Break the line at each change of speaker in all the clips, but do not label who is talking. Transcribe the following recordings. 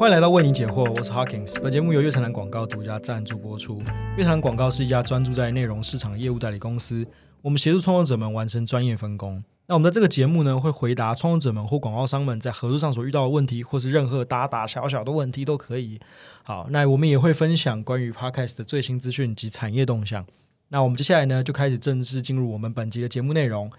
欢迎来到为你解惑，我是 Hawkins。本节目由月城南广告独家赞助播出。月城南广告是一家专注在内容市场业务代理公司，我们协助创作者们完成专业分工。那我们在这个节目呢，会回答创作者们或广告商们在合作上所遇到的问题，或是任何大大小小的问题都可以。好，那我们也会分享关于 Podcast 的最新资讯及产业动向。那我们接下来呢，就开始正式进入我们本集的节目内容。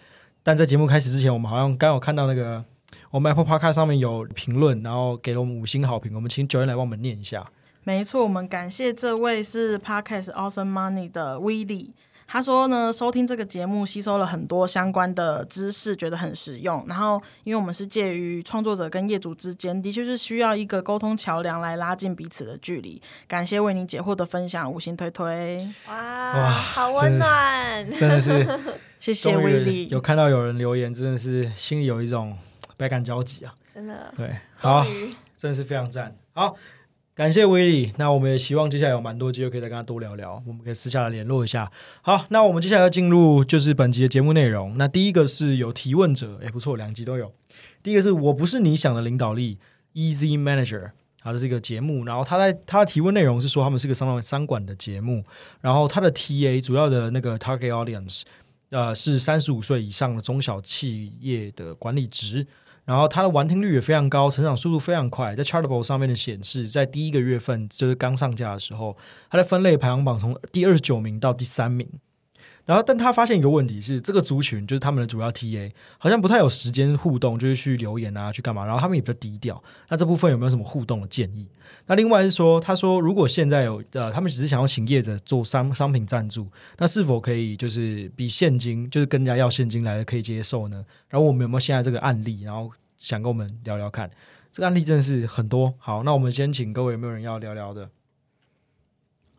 但在节目开始之前，我们好像刚有看到那个。我们 Apple Podcast 上面有评论，然后给了我们五星好评。我们请九人来帮我们念一下。
没错，我们感谢这位是 Podcast Awesome Money 的 Willie。他说呢，收听这个节目吸收了很多相关的知识，觉得很实用。然后，因为我们是介于创作者跟业主之间，的确是需要一个沟通桥梁来拉近彼此的距离。感谢为您解惑的分享，五星推推。
哇，好温暖，
真的是
谢谢威力。
有看到有人留言，真的是心里有一种。百感交集
啊，真的
对，好，真的是非常赞。好，感谢威利。那我们也希望接下来有蛮多机会可以再跟他多聊聊，我们可以私下来联络一下。好，那我们接下来要进入就是本集的节目内容。那第一个是有提问者，哎，不错，两集都有。第一个是我不是你想的领导力，Easy Manager，好，这是一个节目。然后他在他的提问内容是说，他们是个商商管的节目。然后他的 TA 主要的那个 Target Audience，呃，是三十五岁以上的中小企业的管理职。然后它的完听率也非常高，成长速度非常快。在 Chartable 上面的显示，在第一个月份就是刚上架的时候，它的分类排行榜从第二十九名到第三名。然后，但他发现一个问题是，这个族群就是他们的主要 TA，好像不太有时间互动，就是去留言啊，去干嘛？然后他们也比较低调。那这部分有没有什么互动的建议？那另外是说，他说如果现在有呃，他们只是想要请业者做商商品赞助，那是否可以就是比现金，就是跟人家要现金来的可以接受呢？然后我们有没有现在这个案例？然后想跟我们聊聊看，这个案例真的是很多。好，那我们先请各位有没有人要聊聊的？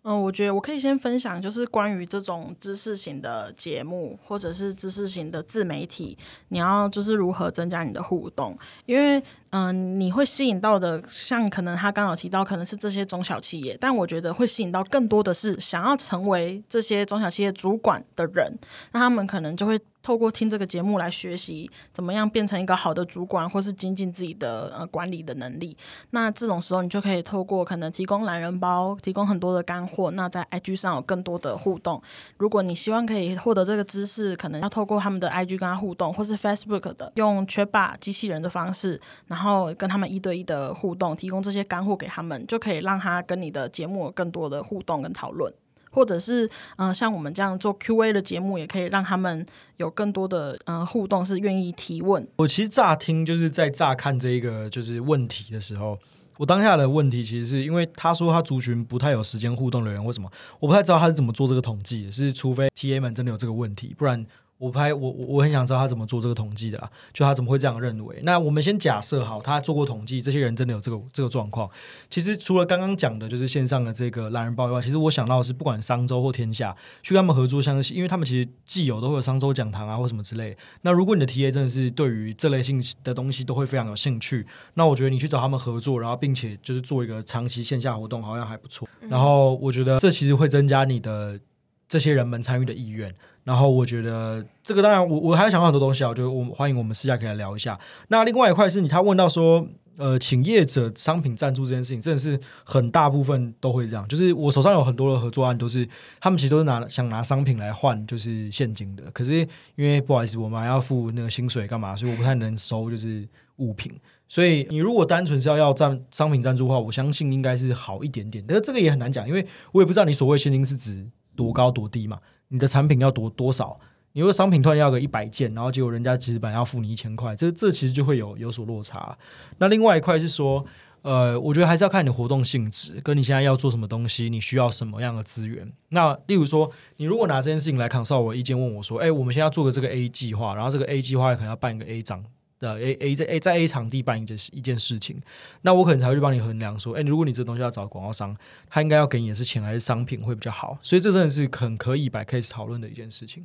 嗯，我觉得我可以先分享，就是关于这种知识型的节目，或者是知识型的自媒体，你要就是如何增加你的互动，因为嗯，你会吸引到的，像可能他刚好提到，可能是这些中小企业，但我觉得会吸引到更多的是想要成为这些中小企业主管的人，那他们可能就会。透过听这个节目来学习怎么样变成一个好的主管，或是精进自己的呃管理的能力。那这种时候，你就可以透过可能提供懒人包，提供很多的干货。那在 IG 上有更多的互动。如果你希望可以获得这个知识，可能要透过他们的 IG 跟他互动，或是 Facebook 的用缺霸机器人的方式，然后跟他们一对一的互动，提供这些干货给他们，就可以让他跟你的节目有更多的互动跟讨论。或者是嗯，像我们这样做 Q&A 的节目，也可以让他们有更多的嗯互动，是愿意提问。
我其实乍听就是在乍看这一个就是问题的时候，我当下的问题其实是因为他说他族群不太有时间互动的人，为什么？我不太知道他是怎么做这个统计，是除非 TA 们真的有这个问题，不然。我拍我我很想知道他怎么做这个统计的啊，就他怎么会这样认为？那我们先假设好，他做过统计，这些人真的有这个这个状况。其实除了刚刚讲的，就是线上的这个懒人包以外，其实我想到的是，不管商周或天下，去跟他们合作，像因为他们其实既有都会有商周讲堂啊，或什么之类。那如果你的 TA 真的是对于这类性的东西都会非常有兴趣，那我觉得你去找他们合作，然后并且就是做一个长期线下活动，好像还不错。然后我觉得这其实会增加你的这些人们参与的意愿。然后我觉得这个当然，我我还想到很多东西啊，就我欢迎我们私下可以来聊一下。那另外一块是你他问到说，呃，请业者商品赞助这件事情，真的是很大部分都会这样。就是我手上有很多的合作案，都是他们其实都是拿想拿商品来换，就是现金的。可是因为不好意思，我们还要付那个薪水干嘛，所以我不太能收就是物品。所以你如果单纯是要要赞商品赞助的话，我相信应该是好一点点。但是这个也很难讲，因为我也不知道你所谓现金是指多高多低嘛。你的产品要多多少？你如果商品突然要个一百件，然后结果人家其实本来要付你一千块，这这其实就会有有所落差。那另外一块是说，呃，我觉得还是要看你的活动性质，跟你现在要做什么东西，你需要什么样的资源。那例如说，你如果拿这件事情来 cancel，我意见，问我说，哎，我们现在要做个这个 A 计划，然后这个 A 计划可能要办一个 A 章。的 A A 在 A 在 A 场地办一件一件事情，那我可能才会去帮你衡量说，哎，如果你这东西要找广告商，他应该要给你的是钱还是商品会比较好？所以这真的是很可以摆 case 讨论的一件事情。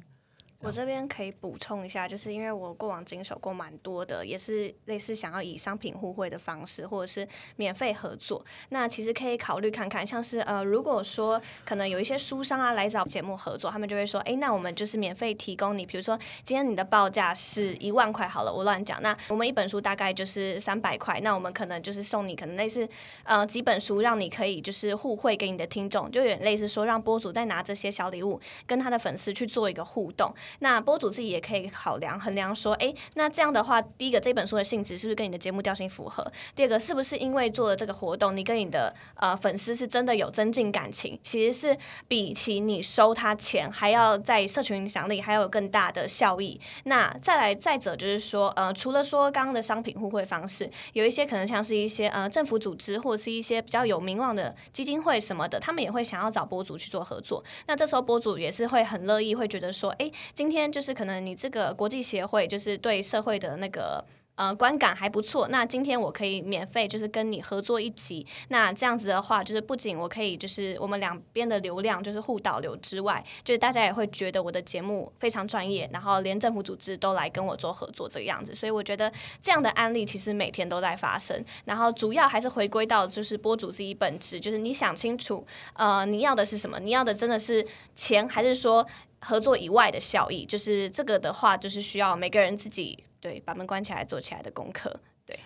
我这边可以补充一下，就是因为我过往经手过蛮多的，也是类似想要以商品互惠的方式，或者是免费合作。那其实可以考虑看看，像是呃，如果说可能有一些书商啊来找节目合作，他们就会说，哎，那我们就是免费提供你，比如说今天你的报价是一万块好了，我乱讲，那我们一本书大概就是三百块，那我们可能就是送你可能类似呃几本书，让你可以就是互惠给你的听众，就有点类似说让播主再拿这些小礼物跟他的粉丝去做一个互动。那播主自己也可以考量衡量说，哎，那这样的话，第一个这本书的性质是不是跟你的节目调性符合？第二个是不是因为做了这个活动，你跟你的呃粉丝是真的有增进感情？其实是比起你收他钱，还要在社群影响力还有更大的效益。那再来再者就是说，呃，除了说刚刚的商品互惠方式，有一些可能像是一些呃政府组织或者是一些比较有名望的基金会什么的，他们也会想要找播主去做合作。那这时候播主也是会很乐意，会觉得说，哎，今天。就是可能你这个国际协会，就是对社会的那个。呃，观感还不错。那今天我可以免费就是跟你合作一集。那这样子的话，就是不仅我可以就是我们两边的流量就是互导流之外，就是大家也会觉得我的节目非常专业，然后连政府组织都来跟我做合作这个样子。所以我觉得这样的案例其实每天都在发生。然后主要还是回归到就是播主自己本质，就是你想清楚，呃，你要的是什么？你要的真的是钱，还是说合作以外的效益？就是这个的话，就是需要每个人自己。对，把门关起来做起来的功课。对，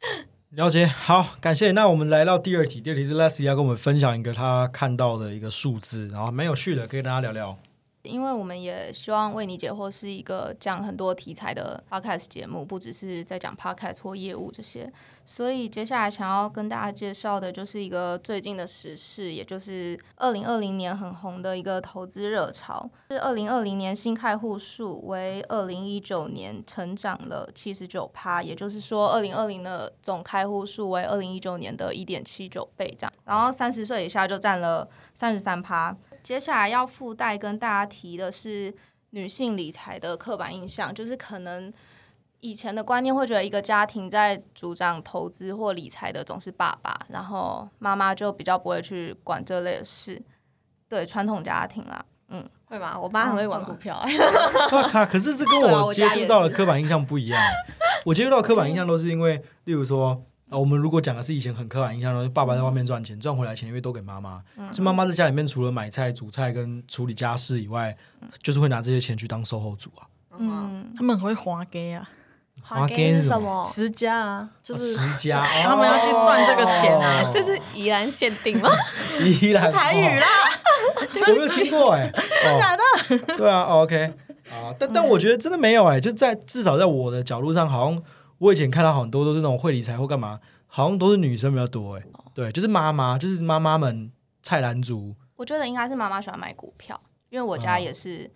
了解。好，感谢。那我们来到第二题，第二题是 Leslie 要跟我们分享一个他看到的一个数字，然后蛮有趣的，可以跟大家聊聊。
因为我们也希望为你解惑是一个讲很多题材的 podcast 节目，不只是在讲 podcast 或业务这些。所以接下来想要跟大家介绍的就是一个最近的时事，也就是二零二零年很红的一个投资热潮。是二零二零年新开户数为二零一九年成长了七十九趴，也就是说二零二零的总开户数为二零一九年的一点七九倍这样。然后三十岁以下就占了三十三趴。接下来要附带跟大家提的是女性理财的刻板印象，就是可能以前的观念会觉得一个家庭在主张投资或理财的总是爸爸，然后妈妈就比较不会去管这类的事。对传统家庭啦，嗯，
会吗？我妈很会玩股票。
可 可是这跟我接触到的刻板印象不一样。我接触到刻板印象都是因为，例如说。啊，我们如果讲的是以前很刻板印象的，爸爸在外面赚钱，赚回来钱因为都给妈妈，是妈妈在家里面除了买菜、煮菜跟处理家事以外，就是会拿这些钱去当售后组啊。
嗯，他们很会花给啊，
花给是什么？
持家啊，就是
持家，
他们要去算这个钱啊。
这是宜兰限定吗？
宜兰
台语啦，
我没有听过？哎，
真的假的？
对啊，OK 啊，但但我觉得真的没有哎，就在至少在我的角度上，好像。我以前看到很多都是那种会理财或干嘛，好像都是女生比较多哎，对，就是妈妈，就是妈妈们菜篮族。
我觉得应该是妈妈喜欢买股票，因为我家也是，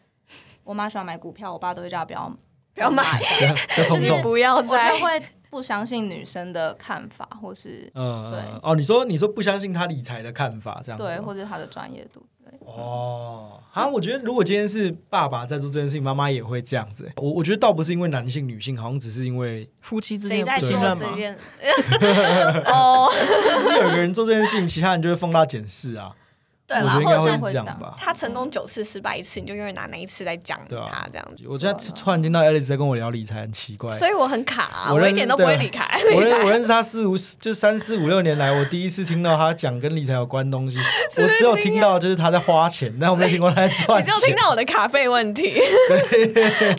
我妈喜欢买股票，我爸都会叫她不要
不要买，
就是
不要再
会不相信女生的看法，或是嗯，对
哦，你说你说不相信他理财的看法这样子，
对，或者他的专业度。
哦，好，我觉得如果今天是爸爸在做这件事情，妈妈也会这样子。我我觉得倒不是因为男性女性，好像只是因为
夫妻之间
不
信任
嘛。
哦，就是有个人做这件事情，其他人就会放大检视啊。
对
啦，或者是这样吧。
他成功九次，失败一次，你就永远拿那一次来讲他这样子。
我现在突然听到 Alice 在跟我聊理财，很奇怪。
所以我很卡，我一点都不会理财。
我认 我认识他四五就三四五六年来，我第一次听到他讲跟理财有关东西。我只有听到就是他在花钱，但我没听过他在赚
你只有听到我的卡费问题。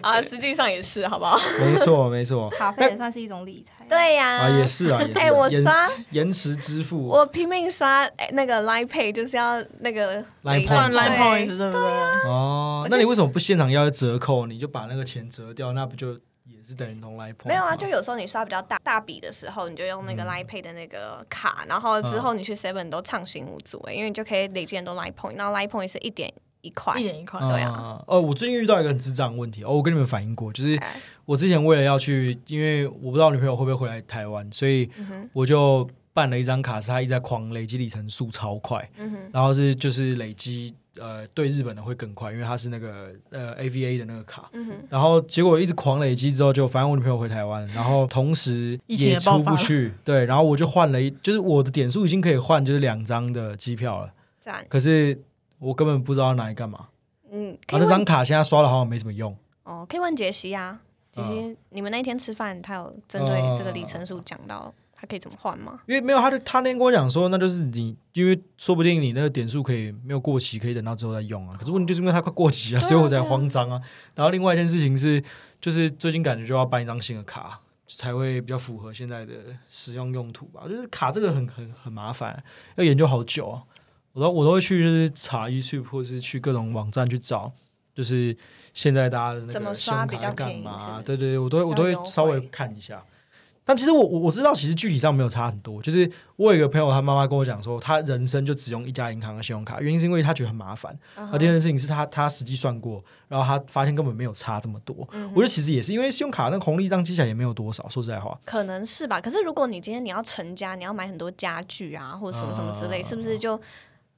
啊，实际上也是，好不好？
没错，没错。
卡费也算是一种理财。
对呀。
啊，也是啊。
哎，我刷
延迟支付，
我拼命刷那个 Line Pay，就是要那个。
算 line point 对不对？
哦，那你为什么不现场要折扣？你就把那个钱折掉，那不就也是等于同 line point？
没有啊，就有时候你刷比较大大笔的时候，你就用那个 line pay 的那个卡，然后之后你去 seven 都畅行无阻哎，因为你就可以累积很多 line point，然后 line point 是一点一块，
一人一块，
对啊。
哦，我最近遇到一个很智障问题哦，我跟你们反映过，就是我之前为了要去，因为我不知道女朋友会不会回来台湾，所以我就办了一张卡，是她一直在狂累积里程数超快，然后是就是累积。呃，对日本的会更快，因为它是那个呃 AVA 的那个卡，然后结果一直狂累积之后，就反正我女朋友回台湾，然后同时也出不去，对，然后我就换了一，就是我的点数已经可以换，就是两张的机票了，可是我根本不知道拿来干嘛。
嗯，
那张卡现在刷了好像没什么用。
哦，可以问杰西啊，杰西，你们那一天吃饭，他有针对这个里程数讲到他可以怎么换吗？
因为没有，他就他那天跟我讲说，那就是你，因为说不定你那个点数可以没有过期，可以等到之后再用啊。可是问题就是因为它快过期了，
啊
所以我才
对啊
慌张啊。然后另外一件事情是，就是最近感觉就要办一张新的卡，才会比较符合现在的使用用途吧。就是卡这个很很很麻烦，要研究好久啊。我都我都会去就是查 YouTube 或是去各种网站去找，就是现在大家的那
怎么
个信
刷比较
用卡在干
便宜是
嘛？对对对，我都会我都会稍微看一下。但其实我我我知道，其实具体上没有差很多。就是我有一个朋友，他妈妈跟我讲说，他人生就只用一家银行的信用卡，原因是因为他觉得很麻烦。
嗯
而第二件事情是他他实际算过，然后他发现根本没有差这么多。
嗯
我觉得其实也是因为信用卡那个红利这样记起来也没有多少，说实在话。
可能是吧。可是如果你今天你要成家，你要买很多家具啊，或者什么什么之类，是不是就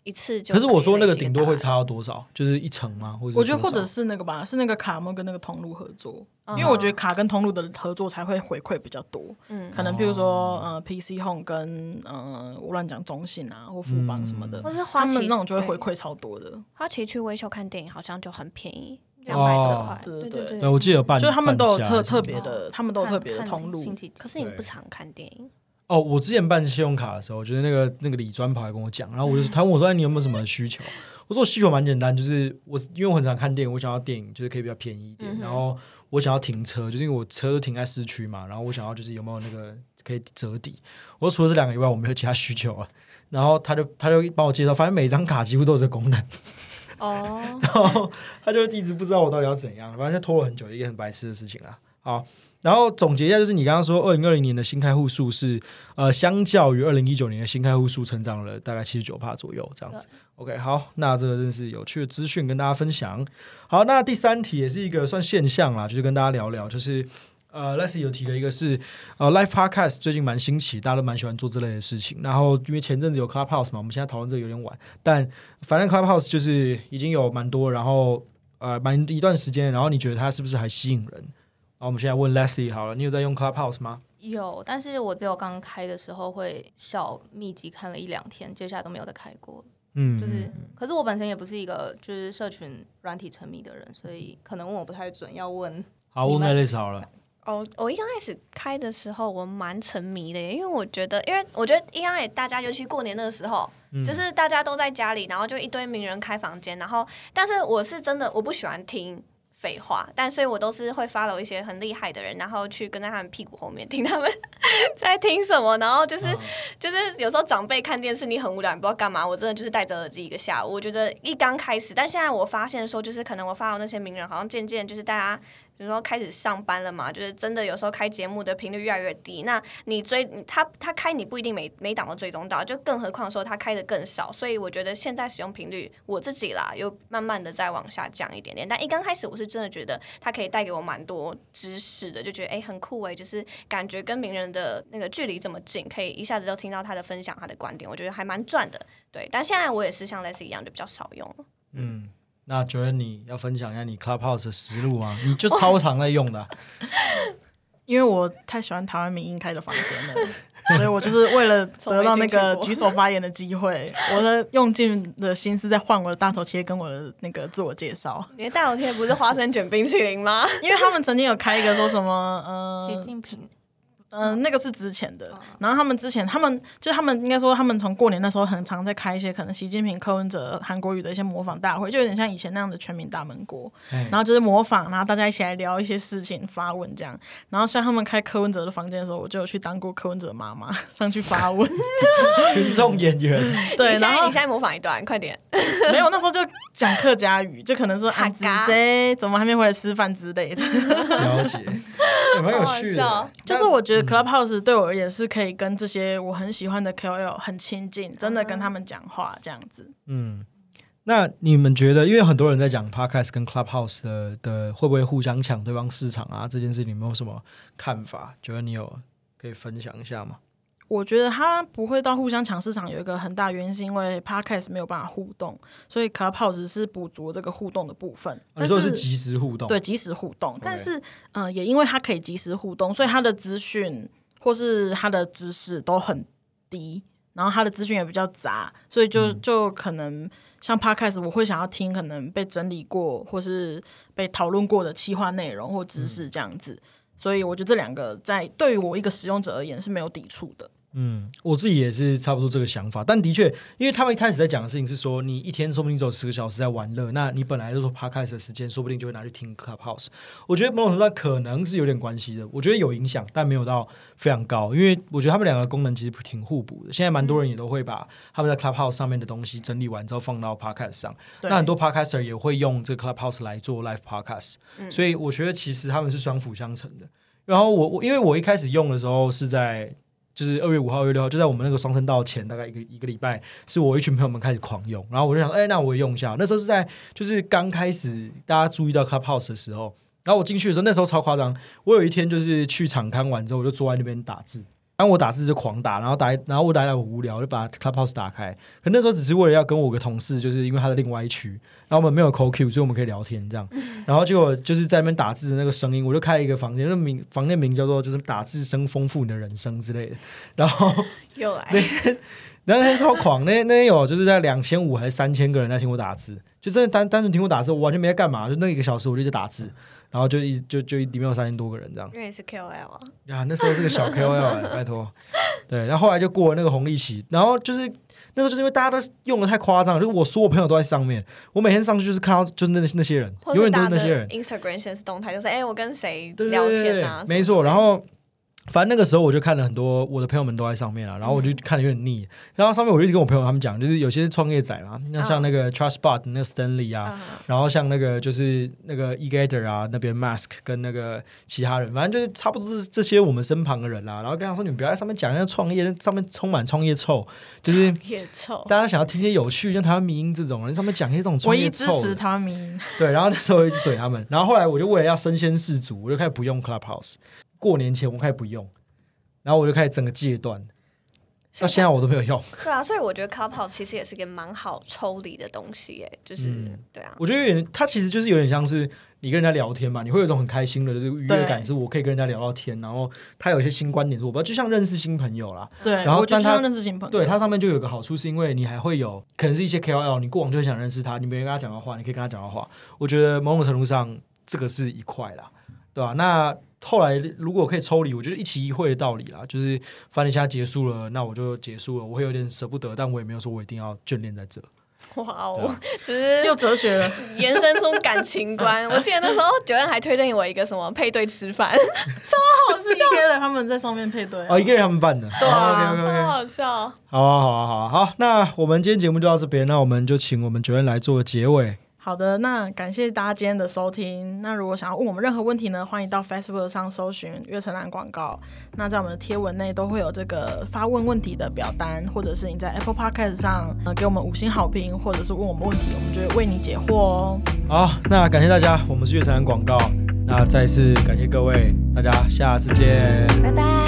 一次就？
可是我说那个顶多会，差到多少？就是一层吗？或者
我觉得或者是那个吧，是那个卡有跟那个通路合作，
嗯
因为我觉得卡跟通路的合作才会回馈比较多。
嗯，
可能譬如说呃 PC Home 跟呃我乱讲中信啊或富邦什么的，
或是花旗
他们那种就会回馈超多的。
花旗去微秀看电影好像就很便宜，
哦
两百多块。
对对对
我记得有办，
就是他们都有特特别的，他们都有特别的通路。
可是你不常看电影，
哦，我之前办信用卡的时候，我觉得那个那个李专跑来跟我讲，然后我就 他问我说：“哎，你有没有什么需求？”我说：“我需求蛮简单，就是我因为我很常看电影，我想要电影就是可以比较便宜一点，
嗯
然后我想要停车，就是因为我车都停在市区嘛，然后我想要就是有没有那个可以折抵。我说除了这两个以外，我没有其他需求啊。然后他就他就帮我介绍，反正每张卡几乎都有这功能，
哦，
然后他就一直不知道我到底要怎样，反正就拖了很久，一个很白痴的事情啊。好，然后总结一下，就是你刚刚说，二零二零年的新开户数是呃，相较于二零一九年的新开户数成长了大概七十九帕左右这样子。OK，好，那这个真是有趣的资讯跟大家分享。好，那第三题也是一个算现象啦，就是跟大家聊聊，就是呃，Leslie 有提了一个是呃，Live Podcast 最近蛮兴起，大家都蛮喜欢做这类的事情。然后因为前阵子有 Clubhouse 嘛，我们现在讨论这个有点晚，但反正 Clubhouse 就是已经有蛮多，然后呃蛮一段时间，然后你觉得它是不是还吸引人？好，我们现在问 Leslie 好了，你有在用 Clubhouse 吗？
有，但是我只有刚开的时候会小密集看了一两天，接下来都没有再开过。
嗯，
就是，可是我本身也不是一个就是社群软体沉迷的人，所以可能问我不太准，要问
好，问
你们
Alice 好了。
哦，我一刚开始开的时候，我蛮沉迷的耶，因为我觉得，因为我觉得一刚开始大家，尤其过年那个时候，
嗯
就是大家都在家里，然后就一堆名人开房间，然后，但是我是真的我不喜欢听废话，但所以我都是会 follow 一些很厉害的人，然后去跟在他们屁股后面听他们 在听什么，然后就是、
嗯
就是有时候长辈看电视，你很无聊，你不知道干嘛，我真的就是戴着耳机一个下午。我觉得一刚开始，但现在我发现说，就是可能我发到那些名人，好像渐渐就是大家。比如说开始上班了嘛，就是真的有时候开节目的频率越来越低。那你追他他开你不一定每每档都追踪到，就更何况说他开的更少。所以我觉得现在使用频率我自己啦，又慢慢的在往下降一点点。但一刚开始我是真的觉得它可以带给我蛮多知识的，就觉得哎、很酷哎、就是感觉跟名人的那个距离这么近，可以一下子就听到他的分享他的观点，我觉得还蛮赚的。对，但现在我也是像类似一样，就比较少用了。
嗯，那觉得你要分享一下你 Clubhouse 的思路吗？你就超常在用的啊、
因为我太喜欢台湾民音开的房间了，所以我就是为了得到那个举手发言的机会，我的用尽的心思在换我的大头贴跟我的那个自我介绍。
你的大头贴不是花生卷冰淇淋吗？
因为他们曾经有开一个说什么，呃，
习近平。
嗯、那个是之前的。然后他们之前，他们就是他们应该说，他们从过年那时候很常在开一些可能习近平、柯文哲、韩国语的一些模仿大会，就有点像以前那样的全民大闷锅。
哎
然后就是模仿，然后大家一起来聊一些事情、发问这样。然后像他们开柯文哲的房间的时候，我就有去当过柯文哲妈妈，上去发问。
群众演员，
对，然后
你现在模仿一段，快点。
没有那时候就讲客家语，就可能说啊，子谁怎么还没回来吃饭之类的。
了解，也蛮有趣的。
就是我觉得 Clubhouse 对我而言是可以跟这些我很喜欢的 KOL 很亲近，真的跟他们讲话这样子。
嗯，那你们觉得，因为很多人在讲 Podcast 跟 Clubhouse 的的会不会互相抢对方市场啊？这件事，你没有什么看法？觉得你有可以分享一下吗？
我觉得它不会到互相抢市场，有一个很大原因是因为 Podcast 没有办法互动，所以 Clubhouse 是补足这个互动的部分。
啊你
但
说的是即时互动，
对，即时互动。但是，呃，也因为它可以即时互动，所以它的资讯或是它的知识都很低。然后它的资讯也比较杂，所以就就可能像 podcast，我会想要听可能被整理过或是被讨论过的企划内容或知识这样子。所以我觉得这两个在对于我一个使用者而言是没有抵触的。
嗯，我自己也是差不多这个想法，但的确，因为他们一开始在讲的事情是说，你一天说不定只有十个小时在玩乐，那你本来就说 podcast 的时间，说不定就会拿去听 Clubhouse。我觉得某种程度上可能是有点关系的，我觉得有影响，但没有到非常高，因为我觉得他们两个功能其实挺互补的。现在蛮多人也都会把他们在 Clubhouse 上面的东西整理完之后放到 podcast 上，那很多 podcaster 也会用这个 Clubhouse 来做 live podcast，、所以我觉得其实他们是相辅相成的。然后我我因为我一开始用的时候是在就是二月五号、二月六号，就在我们那个双声道前大概一个一个礼拜，是我一群朋友们开始狂用，然后我就想，哎、那我也用一下。那时候是在就是刚开始大家注意到 Clubhouse 的时候，然后我进去的时候，那时候超夸张。我有一天就是去场刊完之后，我就坐在那边打字。然后我打字就狂打，然后打，然后我打一打我无聊，就把 Clubhouse 打开。可那时候只是为了要跟我个同事，就是因为他的另外一区，然后我们没有 call Q，所以我们可以聊天这样。然后结果就是在那边打字的那个声音，我就开了一个房间，那名房间名叫做就是打字声丰富你的人生之类的。然后
又来，
然 后那 天超狂，那那天有就是在两千五还是三千个人在听我打字，就真的单单纯听我打字，我完全没在干嘛，就那一个小时我就在打字，然后就一就就里面有三千多个人这样。
因为是 KOL 啊，
呀，那时候是个小 KOL，、欸、拜托。对，然后后来就过了那个红利期，然后就是那时候就是因为大家都用的太夸张了，就是我所有朋友都在上面，我每天上去就是看到就是那那些人，永远都是那些人。
Instagram 现实动态，就是哎、我跟谁
对
聊天啊，
没错。然后反正那个时候我就看了很多我的朋友们都在上面了，然后我就看的有点腻。然后上面我就跟我朋友他们讲，就是有些是创业仔啦，那像那个 Trustbot 那个 Stanley 啊，
嗯
然后像那个就是那个 eGather 啊那边 Mask 跟那个其他人，反正就是差不多是这些我们身旁的人啦。然后跟他说，你们不要在上面讲那个创业，上面充满创业臭，就是
臭，
大家想要听些有趣，像台湾民音这种人，上面讲一些这种创
唯一支
业臭的。
持台湾民音，
对，然后那时候我一直怼他们，然后后来我就为了要身先士卒，我就开始不用 Clubhouse。过年前我开始不用，然后我就开始整个戒断，到现在我都没有用。
对啊，所以我觉得 Clubhouse 其实也是一个蛮好抽离的东西，哎，就是、
嗯
对啊，
我觉得有点，它其实就是有点像是你跟人家聊天嘛，你会有一种很开心的，就是愉悦感，是我可以跟人家聊到天，然后他有一些新观点，我不知道，就像认识新朋友啦。
对，
然后
就像认识新朋友，
对，它上面就有个好处，是因为你还会有可能是一些 KOL，你过往就很想认识他，你没跟他讲到话，你可以跟他讲到话。我觉得某种程度上，这个是一块啦，对吧、那后来如果可以抽离，我觉得一期一会的道理啦，就是反正现在结束了，那我就结束了，我会有点舍不得，但我也没有说我一定要眷恋在这。
哇哦
啊，
只是
又哲学了，
延伸出感情观。我记得那时候九恩还推荐我一个什么配对吃饭，
是一个人他们在上面配对啊，
哦，一个人他们办的，
对啊
超好笑。
好啊，好啊，好啊，好，那我们今天节目就到这边，那我们就请我们九恩来做个结尾。
好的，那感谢大家今天的收听。那如果想要问我们任何问题呢，欢迎到 Facebook 上搜寻“月城南广告”。那在我们的贴文内都会有这个发问问题的表单，或者是你在 Apple Podcast 上呃给我们五星好评，或者是问我们问题，我们就会为你解惑哦。
好，那感谢大家，我们是月城南广告，那再次感谢各位，大家下次见。
拜拜。